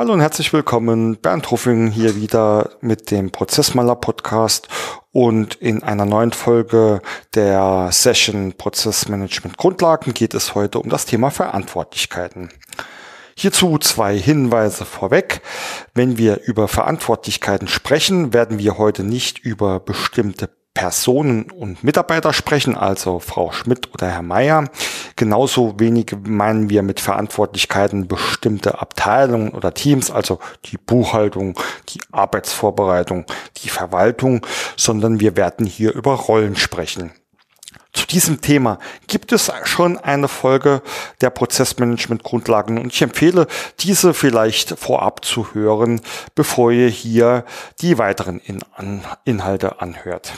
Hallo und herzlich willkommen. Bernd Ruffing hier wieder mit dem Prozessmaler Podcast und in einer neuen Folge der Session Prozessmanagement Grundlagen geht es heute um das Thema Verantwortlichkeiten. Hierzu zwei Hinweise vorweg. Wenn wir über Verantwortlichkeiten sprechen, werden wir heute nicht über bestimmte Personen und Mitarbeiter sprechen, also Frau Schmidt oder Herr Meier. Genauso wenig meinen wir mit Verantwortlichkeiten bestimmte Abteilungen oder Teams, also die Buchhaltung, die Arbeitsvorbereitung, die Verwaltung, sondern wir werden hier über Rollen sprechen. Zu diesem Thema gibt es schon eine Folge der Prozessmanagement Grundlagen und ich empfehle, diese vielleicht vorab zu hören, bevor ihr hier die weiteren Inhalte anhört.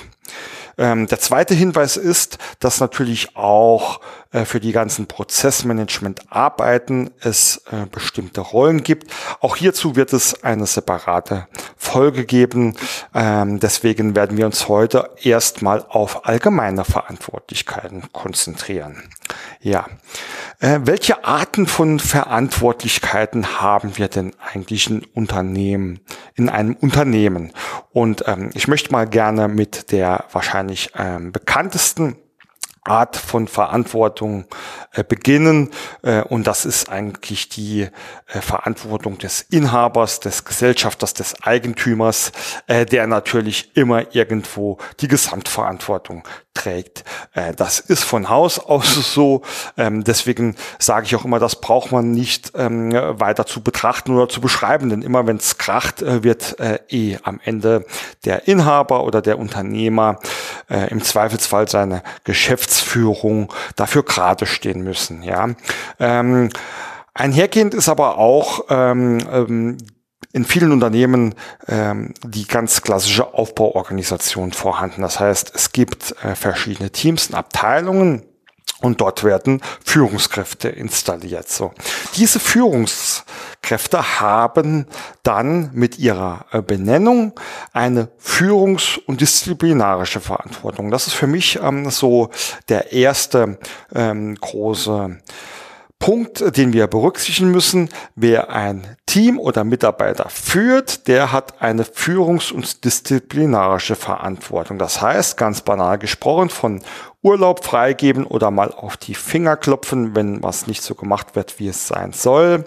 Ähm, der zweite Hinweis ist, dass natürlich auch äh, für die ganzen Prozessmanagement-Arbeiten es äh, bestimmte Rollen gibt. Auch hierzu wird es eine separate Folge geben. Ähm, deswegen werden wir uns heute erstmal auf allgemeine Verantwortlichkeiten konzentrieren. Ja, äh, welche Arten von Verantwortlichkeiten haben wir denn eigentlich in Unternehmen, in einem Unternehmen? Und ähm, ich möchte mal gerne mit der wahrscheinlich ähm, bekanntesten Art von Verantwortung äh, beginnen. Äh, und das ist eigentlich die äh, Verantwortung des Inhabers, des Gesellschafters, des Eigentümers, äh, der natürlich immer irgendwo die Gesamtverantwortung trägt. Äh, das ist von Haus aus so. Ähm, deswegen sage ich auch immer, das braucht man nicht ähm, weiter zu betrachten oder zu beschreiben, denn immer wenn es kracht, äh, wird eh am Ende der Inhaber oder der Unternehmer im Zweifelsfall seine Geschäftsführung dafür gerade stehen müssen. Ja. Ähm, einhergehend ist aber auch in vielen Unternehmen ähm, die ganz klassische Aufbauorganisation vorhanden. Das heißt, es gibt äh, verschiedene Teams und Abteilungen, und dort werden Führungskräfte installiert. So. Diese Führungskräfte haben dann mit ihrer äh, Benennung eine führungs- und disziplinarische Verantwortung. Das ist für mich ähm, so der erste ähm, große Punkt, den wir berücksichtigen müssen. Wer ein Team oder Mitarbeiter führt, der hat eine führungs- und disziplinarische Verantwortung. Das heißt, ganz banal gesprochen, von Urlaub freigeben oder mal auf die Finger klopfen, wenn was nicht so gemacht wird, wie es sein soll,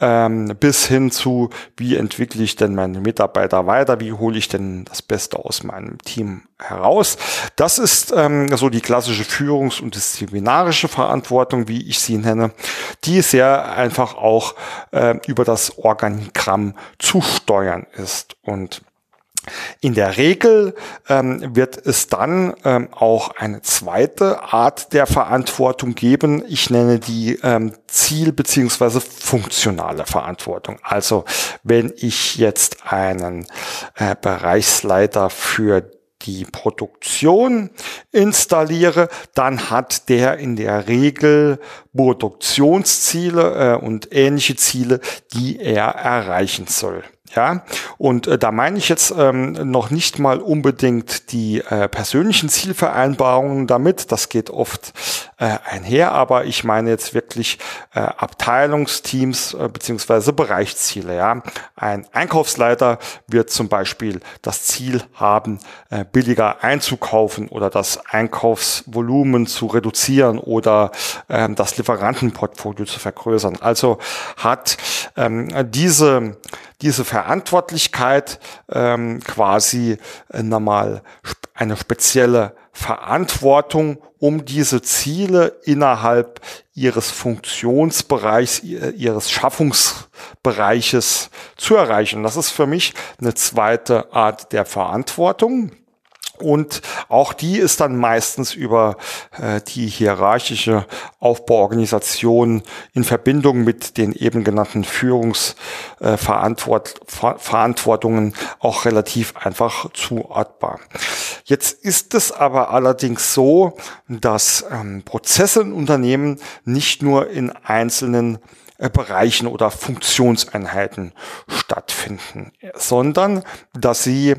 ähm, bis hin zu, wie entwickle ich denn meine Mitarbeiter weiter, wie hole ich denn das Beste aus meinem Team heraus. Das ist ähm, so die klassische Führungs- und disziplinarische Verantwortung, wie ich sie nenne, die sehr einfach auch äh, über das Organigramm zu steuern ist. Und in der Regel ähm, wird es dann ähm, auch eine zweite Art der Verantwortung geben. Ich nenne die ähm, Ziel- beziehungsweise funktionale Verantwortung. Also wenn ich jetzt einen äh, Bereichsleiter für die Produktion installiere, dann hat der in der Regel Produktionsziele äh, und ähnliche Ziele, die er erreichen soll. Ja, und äh, da meine ich jetzt ähm, noch nicht mal unbedingt die äh, persönlichen Zielvereinbarungen damit, das geht oft äh, einher, aber ich meine jetzt wirklich äh, Abteilungsteams äh, beziehungsweise Bereichsziele. Ja, ein Einkaufsleiter wird zum Beispiel das Ziel haben, äh, billiger einzukaufen oder das Einkaufsvolumen zu reduzieren oder äh, das Lieferantenportfolio zu vergrößern. Also hat ähm, diese diese Verantwortlichkeit ähm, quasi äh, nochmal eine spezielle Verantwortung, um diese Ziele innerhalb ihres Funktionsbereichs, ihres Schaffungsbereiches zu erreichen. Das ist für mich eine zweite Art der Verantwortung. Und auch die ist dann meistens über äh, die hierarchische Aufbauorganisation in Verbindung mit den eben genannten Führungsverantwortungen äh, auch relativ einfach zuordbar. Jetzt ist es aber allerdings so, dass ähm, Prozesse in Unternehmen nicht nur in einzelnen äh, Bereichen oder Funktionseinheiten stattfinden, sondern dass sie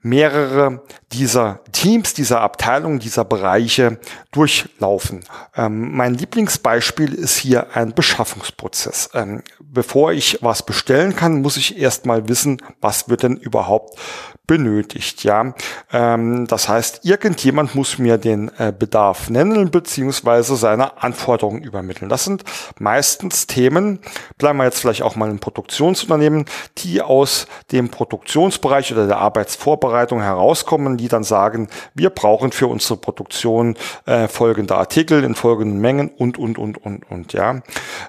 mehrere dieser Teams, dieser Abteilungen, dieser Bereiche durchlaufen. Ähm, mein Lieblingsbeispiel ist hier ein Beschaffungsprozess. Ähm, bevor ich was bestellen kann, muss ich erstmal wissen, was wird denn überhaupt benötigt. Ja, ähm, das heißt, irgendjemand muss mir den äh, Bedarf nennen beziehungsweise seine Anforderungen übermitteln. Das sind meistens Themen, bleiben wir jetzt vielleicht auch mal im Produktionsunternehmen, die aus dem Produktionsbereich oder der Arbeitsvorbereitung herauskommen, die dann sagen, wir brauchen für unsere Produktion äh, folgende Artikel in folgenden Mengen und und und und und ja.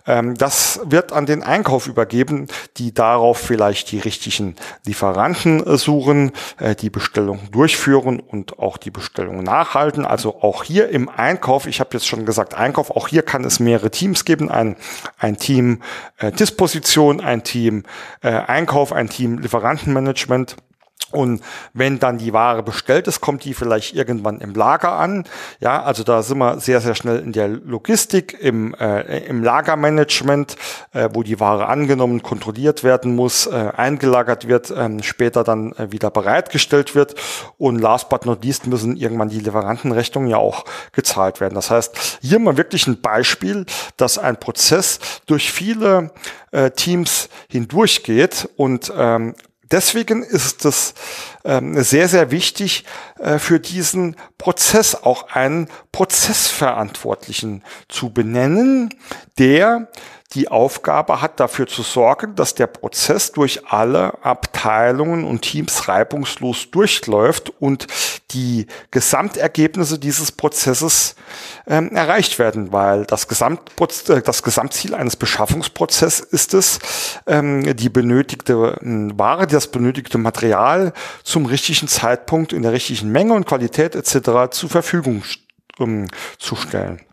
Ähm, das wird an den Einkauf übergeben, die darauf vielleicht die richtigen Lieferanten äh, suchen äh, die Bestellung durchführen und auch die Bestellung nachhalten. Also auch hier im Einkauf, ich habe jetzt schon gesagt Einkauf, auch hier kann es mehrere Teams geben. Ein, ein Team äh, Disposition, ein Team äh, Einkauf, ein Team Lieferantenmanagement. Und wenn dann die Ware bestellt ist, kommt die vielleicht irgendwann im Lager an. Ja, also da sind wir sehr, sehr schnell in der Logistik, im, äh, im Lagermanagement, äh, wo die Ware angenommen, kontrolliert werden muss, äh, eingelagert wird, äh, später dann äh, wieder bereitgestellt wird. Und last but not least müssen irgendwann die Lieferantenrechnungen ja auch gezahlt werden. Das heißt, hier mal wirklich ein Beispiel, dass ein Prozess durch viele äh, Teams hindurchgeht und ähm, Deswegen ist es ähm, sehr, sehr wichtig, äh, für diesen Prozess auch einen Prozessverantwortlichen zu benennen, der die Aufgabe hat, dafür zu sorgen, dass der Prozess durch alle Abteilungen und Teams reibungslos durchläuft und die Gesamtergebnisse dieses Prozesses ähm, erreicht werden, weil das, Gesamtproz äh, das Gesamtziel eines Beschaffungsprozesses ist es, ähm, die benötigte äh, Ware, das benötigte Material zum richtigen Zeitpunkt in der richtigen Menge und Qualität etc. zur Verfügung ähm, zu stellen.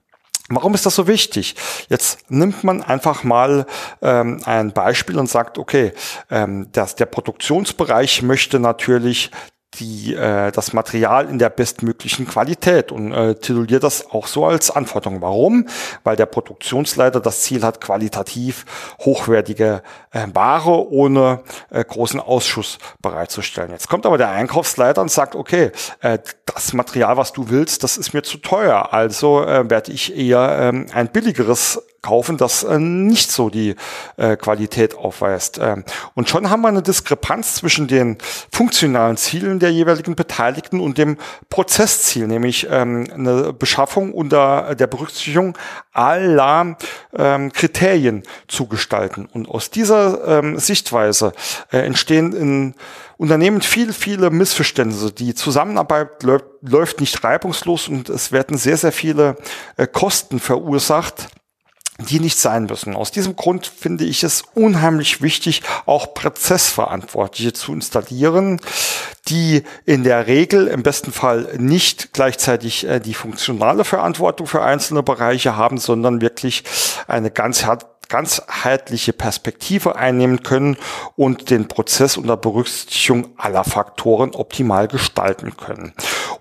Warum ist das so wichtig? Jetzt nimmt man einfach mal ähm, ein Beispiel und sagt, okay, ähm, dass der Produktionsbereich möchte natürlich die, äh, das Material in der bestmöglichen Qualität und äh, tituliert das auch so als Anforderung. Warum? Weil der Produktionsleiter das Ziel hat, qualitativ hochwertige äh, Ware ohne äh, großen Ausschuss bereitzustellen. Jetzt kommt aber der Einkaufsleiter und sagt, okay, äh, das Material, was du willst, das ist mir zu teuer. Also äh, werde ich eher ähm, ein billigeres kaufen, das äh, nicht so die äh, Qualität aufweist. Ähm, und schon haben wir eine Diskrepanz zwischen den funktionalen Zielen der jeweiligen Beteiligten und dem Prozessziel, nämlich ähm, eine Beschaffung unter der Berücksichtigung aller ähm, Kriterien zu gestalten. Und aus dieser ähm, Sichtweise äh, entstehen in Unternehmen viel, viele Missverständnisse. Die Zusammenarbeit läuft, nicht reibungslos und es werden sehr, sehr viele äh, Kosten verursacht die nicht sein müssen. Aus diesem Grund finde ich es unheimlich wichtig, auch Prozessverantwortliche zu installieren, die in der Regel im besten Fall nicht gleichzeitig äh, die funktionale Verantwortung für einzelne Bereiche haben, sondern wirklich eine ganz ganzheitliche Perspektive einnehmen können und den Prozess unter Berücksichtigung aller Faktoren optimal gestalten können.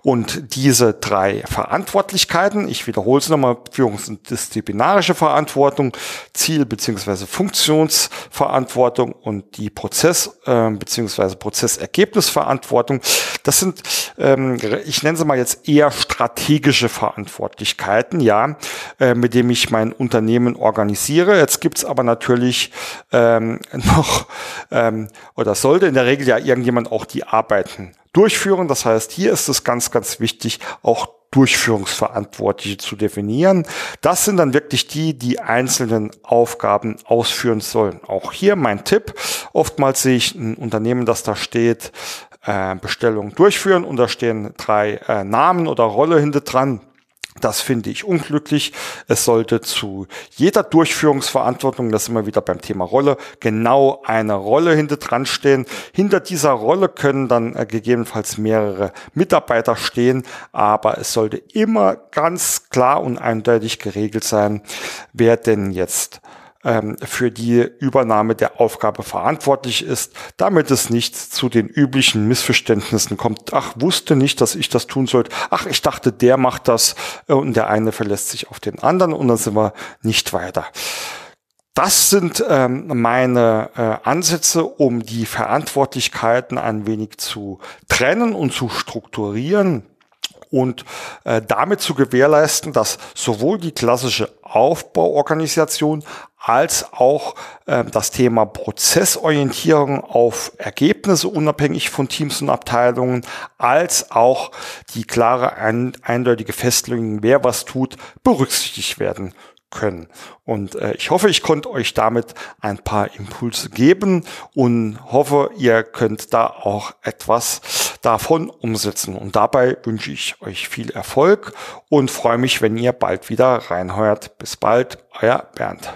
Und diese drei Verantwortlichkeiten, ich wiederhole es nochmal, Führungs- und disziplinarische Verantwortung, Ziel- bzw. Funktionsverantwortung und die Prozess- äh, bzw. Prozessergebnisverantwortung, das sind, ähm, ich nenne sie mal jetzt eher strategische Verantwortlichkeiten, ja, äh, mit dem ich mein Unternehmen organisiere. Jetzt gibt's aber natürlich ähm, noch, ähm, oder sollte in der Regel ja irgendjemand auch die Arbeiten durchführen. Das heißt, hier ist es ganz, ganz wichtig, auch Durchführungsverantwortliche zu definieren. Das sind dann wirklich die, die einzelnen Aufgaben ausführen sollen. Auch hier mein Tipp. Oftmals sehe ich ein Unternehmen, das da steht, äh, Bestellung durchführen und da stehen drei äh, Namen oder Rolle hinter dran. Das finde ich unglücklich. Es sollte zu jeder Durchführungsverantwortung, das immer wieder beim Thema Rolle, genau eine Rolle hinter dran stehen. Hinter dieser Rolle können dann äh, gegebenenfalls mehrere Mitarbeiter stehen, aber es sollte immer ganz klar und eindeutig geregelt sein, wer denn jetzt ähm, für die Übernahme der Aufgabe verantwortlich ist, damit es nicht zu den üblichen Missverständnissen kommt. Ach, wusste nicht, dass ich das tun sollte. Ach, ich dachte, der macht das äh, und der eine verlässt sich auf den anderen und dann sind wir nicht weiter. Das sind ähm, meine äh, Ansätze, um die Verantwortlichkeiten ein wenig zu trennen und zu strukturieren und äh, damit zu gewährleisten, dass sowohl die klassische Aufbauorganisation als auch äh, das Thema Prozessorientierung auf Ergebnisse unabhängig von Teams und Abteilungen, als auch die klare, ein, eindeutige Festlegung, wer was tut, berücksichtigt werden können. Und äh, ich hoffe, ich konnte euch damit ein paar Impulse geben und hoffe, ihr könnt da auch etwas davon umsetzen. Und dabei wünsche ich euch viel Erfolg und freue mich, wenn ihr bald wieder reinheuert. Bis bald, euer Bernd.